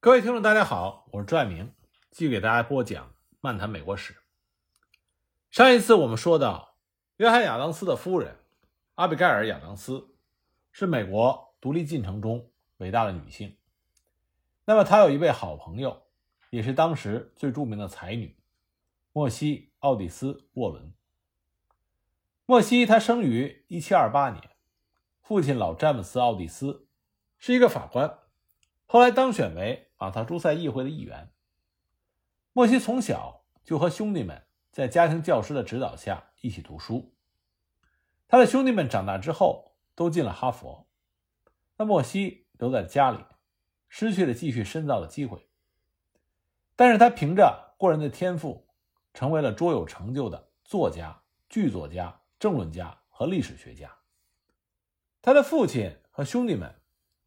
各位听众，大家好，我是朱爱明，继续给大家播讲《漫谈美国史》。上一次我们说到，约翰·亚当斯的夫人阿比盖尔·亚当斯是美国独立进程中伟大的女性。那么，她有一位好朋友，也是当时最著名的才女莫西·奥蒂斯·沃伦。莫西，他生于1728年，父亲老詹姆斯·奥蒂斯是一个法官，后来当选为。马萨诸塞议会的议员莫西从小就和兄弟们在家庭教师的指导下一起读书。他的兄弟们长大之后都进了哈佛，那莫西留在家里，失去了继续深造的机会。但是他凭着过人的天赋，成为了卓有成就的作家、剧作家、政论家和历史学家。他的父亲和兄弟们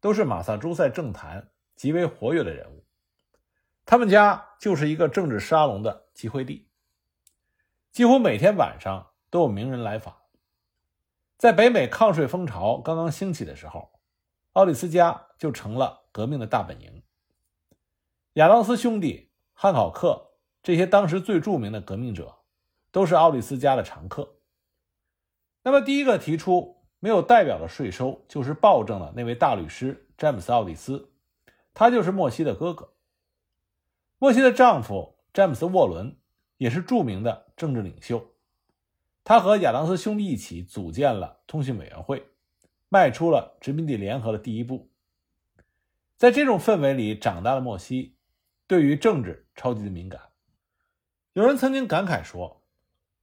都是马萨诸塞政坛。极为活跃的人物，他们家就是一个政治沙龙的集会地，几乎每天晚上都有名人来访。在北美抗税风潮刚刚兴起的时候，奥利斯家就成了革命的大本营。亚当斯兄弟、汉考克这些当时最著名的革命者，都是奥利斯家的常客。那么，第一个提出没有代表的税收就是暴政的那位大律师詹姆斯·奥利斯。他就是莫西的哥哥。莫西的丈夫詹姆斯·沃伦也是著名的政治领袖，他和亚当斯兄弟一起组建了通讯委员会，迈出了殖民地联合的第一步。在这种氛围里长大的莫西，对于政治超级的敏感。有人曾经感慨说：“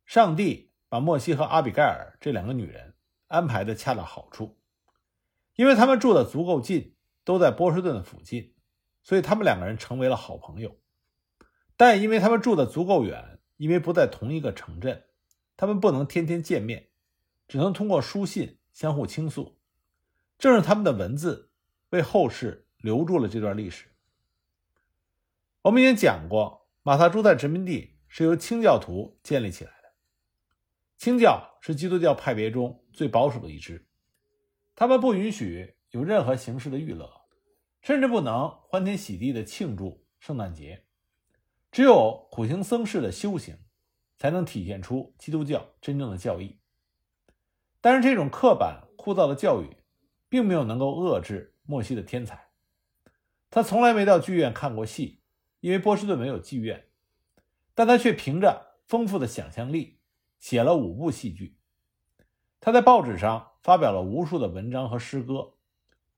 上帝把莫西和阿比盖尔这两个女人安排的恰到好处，因为他们住的足够近。”都在波士顿的附近，所以他们两个人成为了好朋友。但因为他们住的足够远，因为不在同一个城镇，他们不能天天见面，只能通过书信相互倾诉。正是他们的文字，为后世留住了这段历史。我们已经讲过，马萨诸塞殖民地是由清教徒建立起来的。清教是基督教派别中最保守的一支，他们不允许有任何形式的娱乐。甚至不能欢天喜地的庆祝圣诞节，只有苦行僧式的修行，才能体现出基督教真正的教义。但是这种刻板枯燥的教育，并没有能够遏制莫西的天才。他从来没到剧院看过戏，因为波士顿没有剧院，但他却凭着丰富的想象力，写了五部戏剧。他在报纸上发表了无数的文章和诗歌，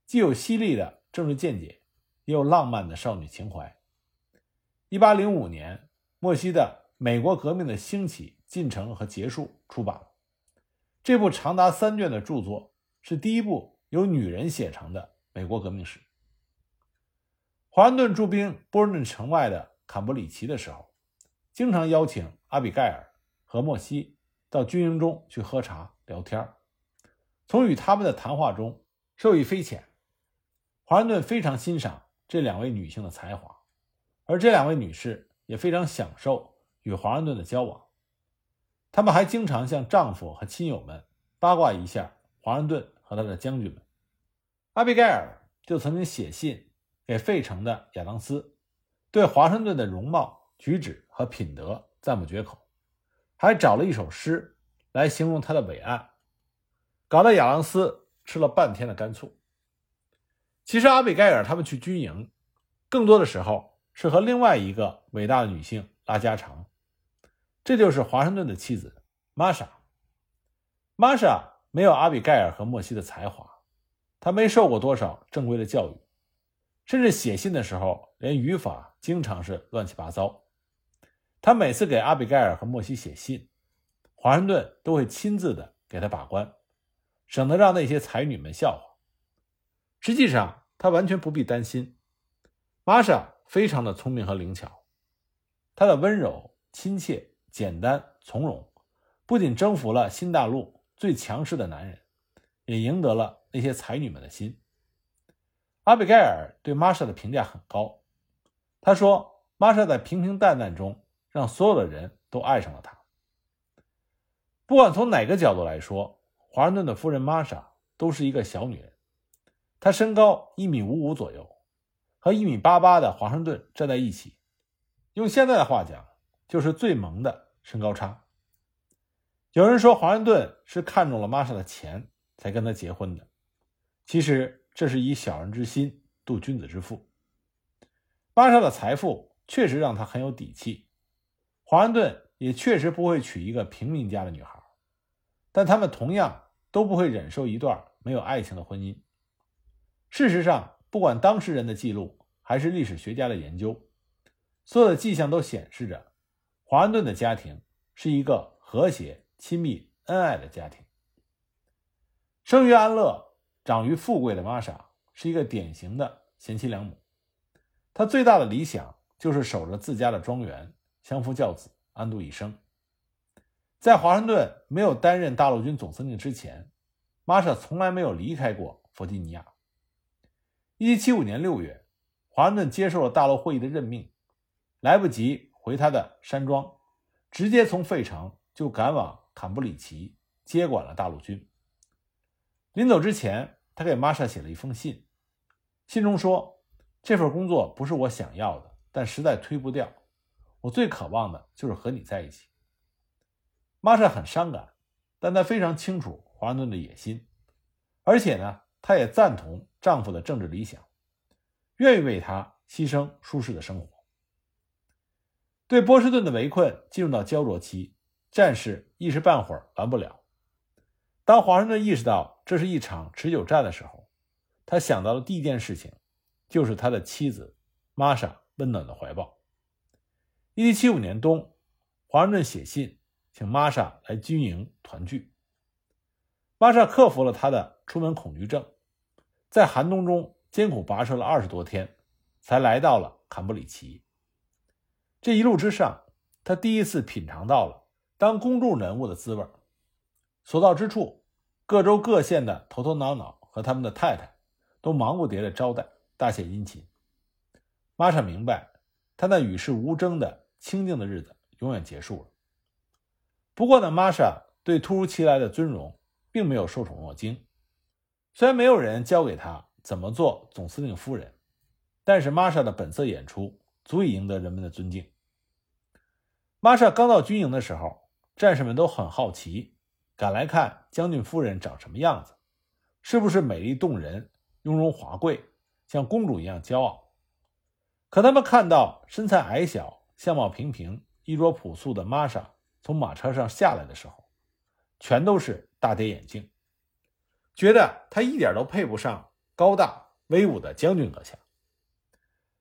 既有犀利的。政治见解，也有浪漫的少女情怀。一八零五年，莫西的《美国革命的兴起、进程和结束》出版了。这部长达三卷的著作是第一部由女人写成的美国革命史。华盛顿驻兵波士顿城外的坎布里奇的时候，经常邀请阿比盖尔和莫西到军营中去喝茶聊天从与他们的谈话中受益匪浅。华盛顿非常欣赏这两位女性的才华，而这两位女士也非常享受与华盛顿的交往。他们还经常向丈夫和亲友们八卦一下华盛顿和他的将军们。阿比盖尔就曾经写信给费城的亚当斯，对华盛顿的容貌、举止和品德赞不绝口，还找了一首诗来形容他的伟岸，搞得亚当斯吃了半天的干醋。其实阿比盖尔他们去军营，更多的时候是和另外一个伟大的女性拉家常，这就是华盛顿的妻子玛莎。玛莎没有阿比盖尔和莫西的才华，她没受过多少正规的教育，甚至写信的时候连语法经常是乱七八糟。他每次给阿比盖尔和莫西写信，华盛顿都会亲自的给他把关，省得让那些才女们笑话。实际上，他完全不必担心。玛莎非常的聪明和灵巧，她的温柔、亲切、简单、从容，不仅征服了新大陆最强势的男人，也赢得了那些才女们的心。阿比盖尔对玛莎的评价很高，他说：“玛莎在平平淡淡中，让所有的人都爱上了她。”不管从哪个角度来说，华盛顿的夫人玛莎都是一个小女人。他身高一米五五左右，和一米八八的华盛顿站在一起，用现在的话讲，就是最萌的身高差。有人说华盛顿是看中了玛莎的钱才跟他结婚的，其实这是以小人之心度君子之腹。玛莎的财富确实让他很有底气，华盛顿也确实不会娶一个平民家的女孩，但他们同样都不会忍受一段没有爱情的婚姻。事实上，不管当事人的记录还是历史学家的研究，所有的迹象都显示着华盛顿的家庭是一个和谐。亲密恩爱的家庭，生于安乐、长于富贵的玛莎是一个典型的贤妻良母。她最大的理想就是守着自家的庄园，相夫教子，安度一生。在华盛顿没有担任大陆军总司令之前，玛莎从来没有离开过弗吉尼亚。1775年6月，华盛顿接受了大陆会议的任命，来不及回他的山庄，直接从费城就赶往。坎布里奇接管了大陆军。临走之前，他给玛莎写了一封信，信中说：“这份工作不是我想要的，但实在推不掉。我最渴望的就是和你在一起。”玛莎很伤感，但她非常清楚华盛顿的野心，而且呢，她也赞同丈夫的政治理想，愿意为他牺牲舒适的生活。对波士顿的围困进入到焦灼期。战事一时半会儿完不了。当华盛顿意识到这是一场持久战的时候，他想到的第一件事情就是他的妻子玛莎温暖的怀抱。1775年冬，华盛顿写信请玛莎来军营团聚。玛莎克服了他的出门恐惧症，在寒冬中艰苦跋涉了二十多天，才来到了坎布里奇。这一路之上，他第一次品尝到了。当公众人物的滋味所到之处，各州各县的头头脑脑和他们的太太都忙不迭的招待，大献殷勤。玛莎明白，他那与世无争的清静的日子永远结束了。不过呢，玛莎对突如其来的尊荣并没有受宠若惊。虽然没有人教给她怎么做总司令夫人，但是玛莎的本色演出足以赢得人们的尊敬。玛莎刚到军营的时候。战士们都很好奇，赶来看将军夫人长什么样子，是不是美丽动人、雍容华贵，像公主一样骄傲？可他们看到身材矮小、相貌平平、衣着朴素的玛莎从马车上下来的时候，全都是大跌眼镜，觉得她一点都配不上高大威武的将军阁下。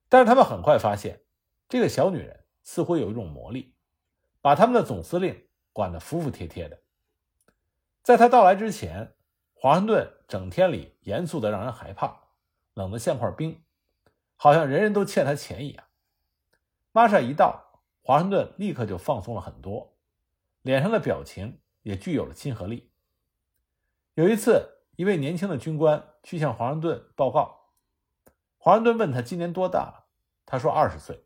但是他们很快发现，这个小女人似乎有一种魔力，把他们的总司令。管得服服帖帖的。在他到来之前，华盛顿整天里严肃的让人害怕，冷得像块冰，好像人人都欠他钱一样。玛莎一到，华盛顿立刻就放松了很多，脸上的表情也具有了亲和力。有一次，一位年轻的军官去向华盛顿报告，华盛顿问他今年多大了，他说二十岁。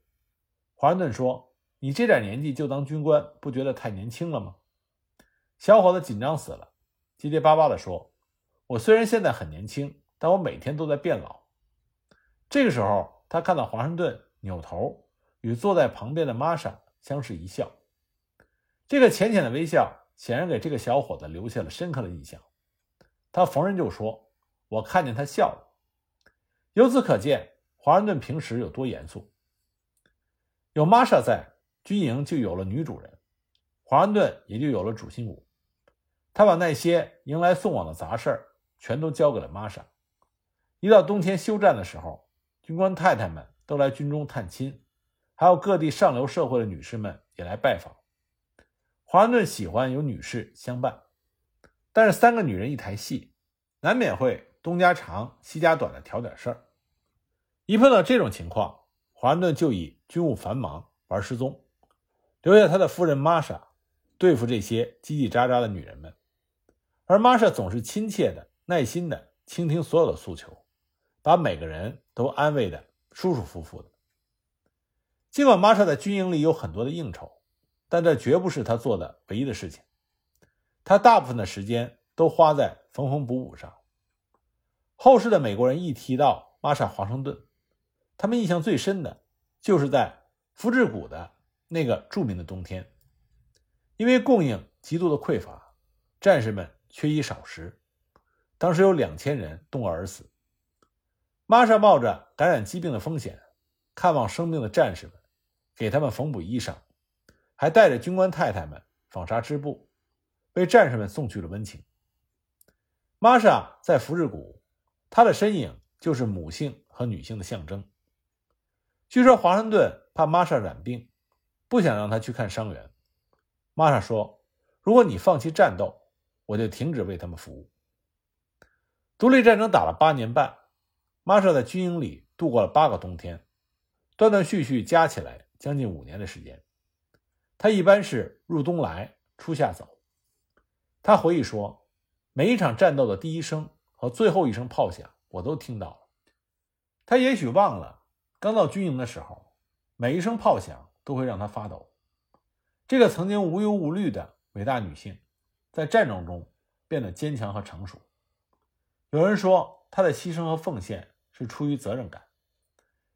华盛顿说。你这点年纪就当军官，不觉得太年轻了吗？小伙子紧张死了，结结巴巴地说：“我虽然现在很年轻，但我每天都在变老。”这个时候，他看到华盛顿扭头与坐在旁边的玛莎相视一笑，这个浅浅的微笑显然给这个小伙子留下了深刻的印象。他逢人就说：“我看见他笑了。”由此可见，华盛顿平时有多严肃。有玛莎在。军营就有了女主人，华盛顿也就有了主心骨。他把那些迎来送往的杂事儿全都交给了玛莎。一到冬天休战的时候，军官太太们都来军中探亲，还有各地上流社会的女士们也来拜访。华盛顿喜欢有女士相伴，但是三个女人一台戏，难免会东家长西家短的挑点事儿。一碰到这种情况，华盛顿就以军务繁忙而失踪。留下他的夫人玛莎对付这些叽叽喳喳的女人们，而玛莎总是亲切的、耐心的倾听所有的诉求，把每个人都安慰的舒舒服服的。尽管玛莎在军营里有很多的应酬，但这绝不是她做的唯一的事情。他大部分的时间都花在缝缝补补上。后世的美国人一提到玛莎·华盛顿，他们印象最深的就是在福治谷的那个著名的冬天，因为供应极度的匮乏，战士们缺衣少食，当时有两千人冻饿而死。玛莎冒着感染疾病的风险，看望生病的战士们，给他们缝补衣裳，还带着军官太太们纺纱织布，被战士们送去了温情。玛莎在福日谷，她的身影就是母性和女性的象征。据说华盛顿怕玛莎染病，不想让她去看伤员。玛莎说：“如果你放弃战斗，我就停止为他们服务。”独立战争打了八年半。玛莎在军营里度过了八个冬天，断断续续加起来将近五年的时间。他一般是入冬来，初夏走。他回忆说：“每一场战斗的第一声和最后一声炮响，我都听到了。”他也许忘了，刚到军营的时候，每一声炮响都会让他发抖。这个曾经无忧无虑的伟大女性，在战争中变得坚强和成熟。有人说，她的牺牲和奉献。是出于责任感，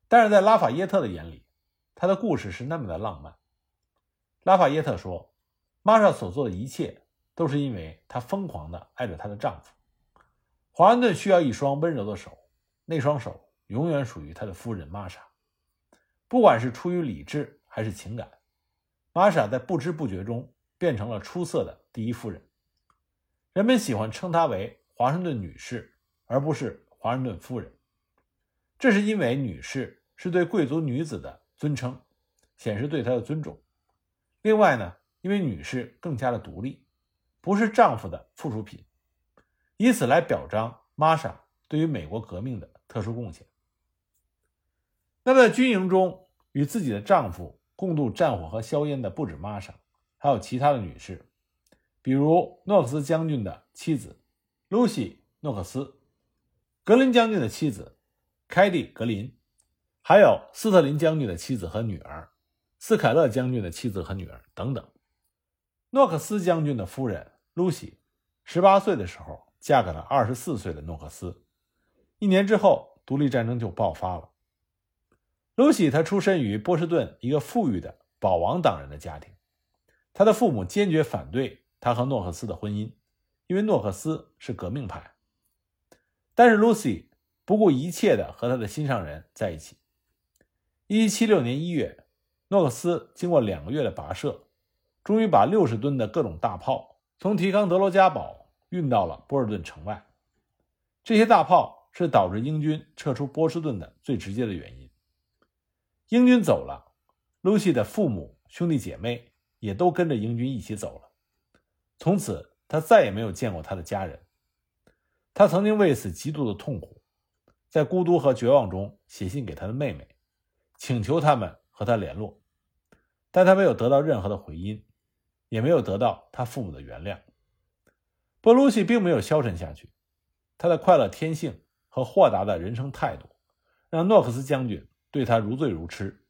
但是在拉法耶特的眼里，他的故事是那么的浪漫。拉法耶特说：“玛莎所做的一切都是因为她疯狂的爱着她的丈夫。华盛顿需要一双温柔的手，那双手永远属于他的夫人玛莎。不管是出于理智还是情感，玛莎在不知不觉中变成了出色的第一夫人。人们喜欢称她为华盛顿女士，而不是华盛顿夫人。”这是因为女士是对贵族女子的尊称，显示对她的尊重。另外呢，因为女士更加的独立，不是丈夫的附属品，以此来表彰玛莎对于美国革命的特殊贡献。那么在军营中与自己的丈夫共度战火和硝烟的不止玛莎，还有其他的女士，比如诺克斯将军的妻子露西·诺克斯，格林将军的妻子。凯蒂·格林，还有斯特林将军的妻子和女儿，斯凯勒将军的妻子和女儿等等。诺克斯将军的夫人露西，十八岁的时候嫁给了二十四岁的诺克斯。一年之后，独立战争就爆发了。露西她出身于波士顿一个富裕的保王党人的家庭，她的父母坚决反对她和诺克斯的婚姻，因为诺克斯是革命派。但是露西。不顾一切的和他的心上人在一起。一七七六年一月，诺克斯经过两个月的跋涉，终于把六十吨的各种大炮从提康德罗加堡运到了波士顿城外。这些大炮是导致英军撤出波士顿的最直接的原因。英军走了，露西的父母、兄弟姐妹也都跟着英军一起走了。从此，他再也没有见过他的家人。他曾经为此极度的痛苦。在孤独和绝望中写信给他的妹妹，请求他们和他联络，但他没有得到任何的回音，也没有得到他父母的原谅。波露西并没有消沉下去，他的快乐天性和豁达的人生态度，让诺克斯将军对他如醉如痴。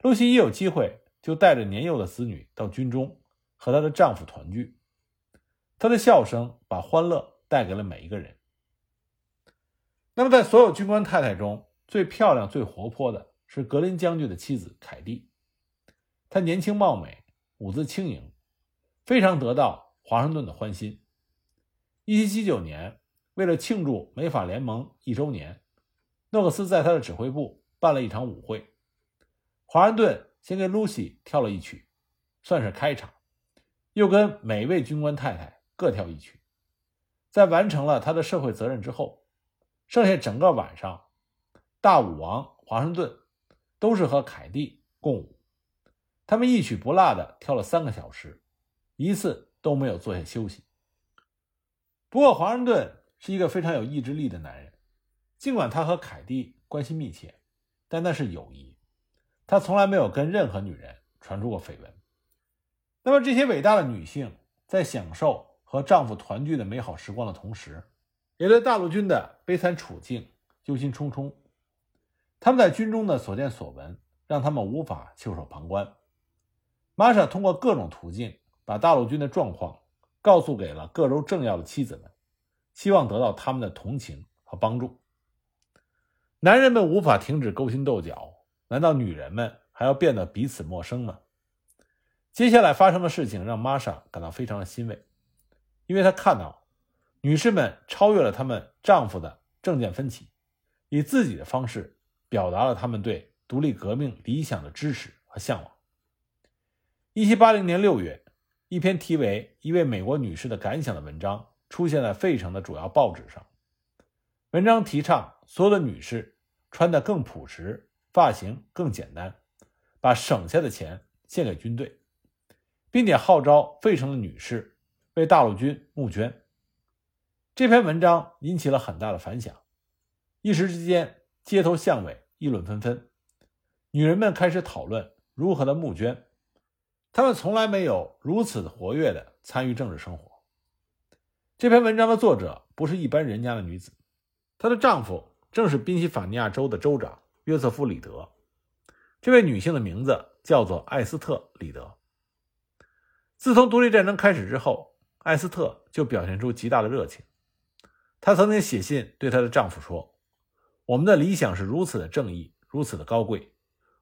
露西一有机会就带着年幼的子女到军中和她的丈夫团聚，她的笑声把欢乐带给了每一个人。那么，在所有军官太太中最漂亮、最活泼的是格林将军的妻子凯蒂。她年轻貌美，舞姿轻盈，非常得到华盛顿的欢心。1779年，为了庆祝美法联盟一周年，诺克斯在他的指挥部办了一场舞会。华盛顿先跟露西跳了一曲，算是开场，又跟每位军官太太各跳一曲。在完成了他的社会责任之后。剩下整个晚上，大舞王华盛顿都是和凯蒂共舞，他们一曲不落的跳了三个小时，一次都没有坐下休息。不过，华盛顿是一个非常有意志力的男人，尽管他和凯蒂关系密切，但那是友谊，他从来没有跟任何女人传出过绯闻。那么，这些伟大的女性在享受和丈夫团聚的美好时光的同时，也对大陆军的悲惨处境忧心忡忡，他们在军中的所见所闻让他们无法袖手旁观。玛莎通过各种途径把大陆军的状况告诉给了各州政要的妻子们，希望得到他们的同情和帮助。男人们无法停止勾心斗角，难道女人们还要变得彼此陌生吗？接下来发生的事情让玛莎感到非常的欣慰，因为她看到女士们超越了她们丈夫的政见分歧，以自己的方式表达了他们对独立革命理想的支持和向往。一七八零年六月，一篇题为《一位美国女士的感想》的文章出现在费城的主要报纸上。文章提倡所有的女士穿得更朴实，发型更简单，把省下的钱献给军队，并且号召费城的女士为大陆军募捐。这篇文章引起了很大的反响，一时之间，街头巷尾议论纷纷，女人们开始讨论如何的募捐。他们从来没有如此活跃的参与政治生活。这篇文章的作者不是一般人家的女子。她的丈夫正是宾夕法尼亚州的州长约瑟夫·里德，这位女性的名字叫做艾斯特·里德。自从独立战争开始之后，艾斯特就表现出极大的热情。她曾经写信对她的丈夫说：“我们的理想是如此的正义，如此的高贵，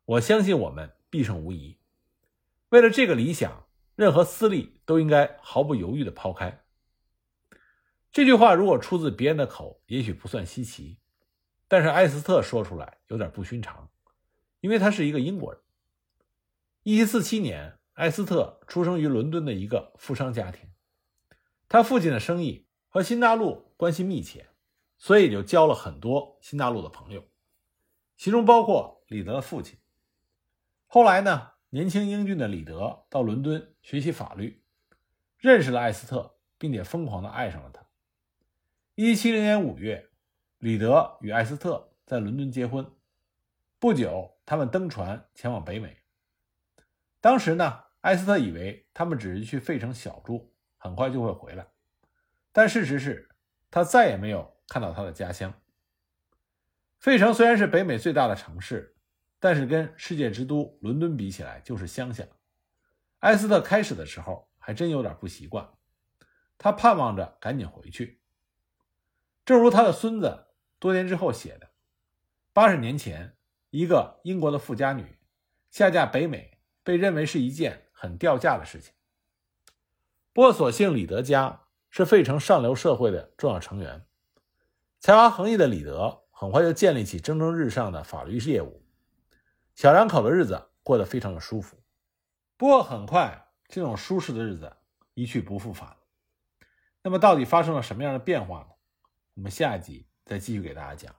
我相信我们必胜无疑。为了这个理想，任何私利都应该毫不犹豫地抛开。”这句话如果出自别人的口，也许不算稀奇，但是艾斯特说出来有点不寻常，因为他是一个英国人。1747年，艾斯特出生于伦敦的一个富商家庭，他父亲的生意和新大陆关系密切，所以就交了很多新大陆的朋友，其中包括李德的父亲。后来呢，年轻英俊的李德到伦敦学习法律，认识了艾斯特，并且疯狂地爱上了他。一七零年五月，李德与艾斯特在伦敦结婚。不久，他们登船前往北美。当时呢，艾斯特以为他们只是去费城小住，很快就会回来。但事实是，他再也没有看到他的家乡。费城虽然是北美最大的城市，但是跟世界之都伦敦比起来，就是乡下。埃斯特开始的时候还真有点不习惯，他盼望着赶紧回去。正如他的孙子多年之后写的：“八十年前，一个英国的富家女下嫁北美，被认为是一件很掉价的事情。不过，所幸李德家是费城上流社会的重要成员，才华横溢的李德很快就建立起蒸蒸日上的法律业务，小两口的日子过得非常的舒服。不过，很快这种舒适的日子一去不复返。那么，到底发生了什么样的变化呢？我们下一集再继续给大家讲。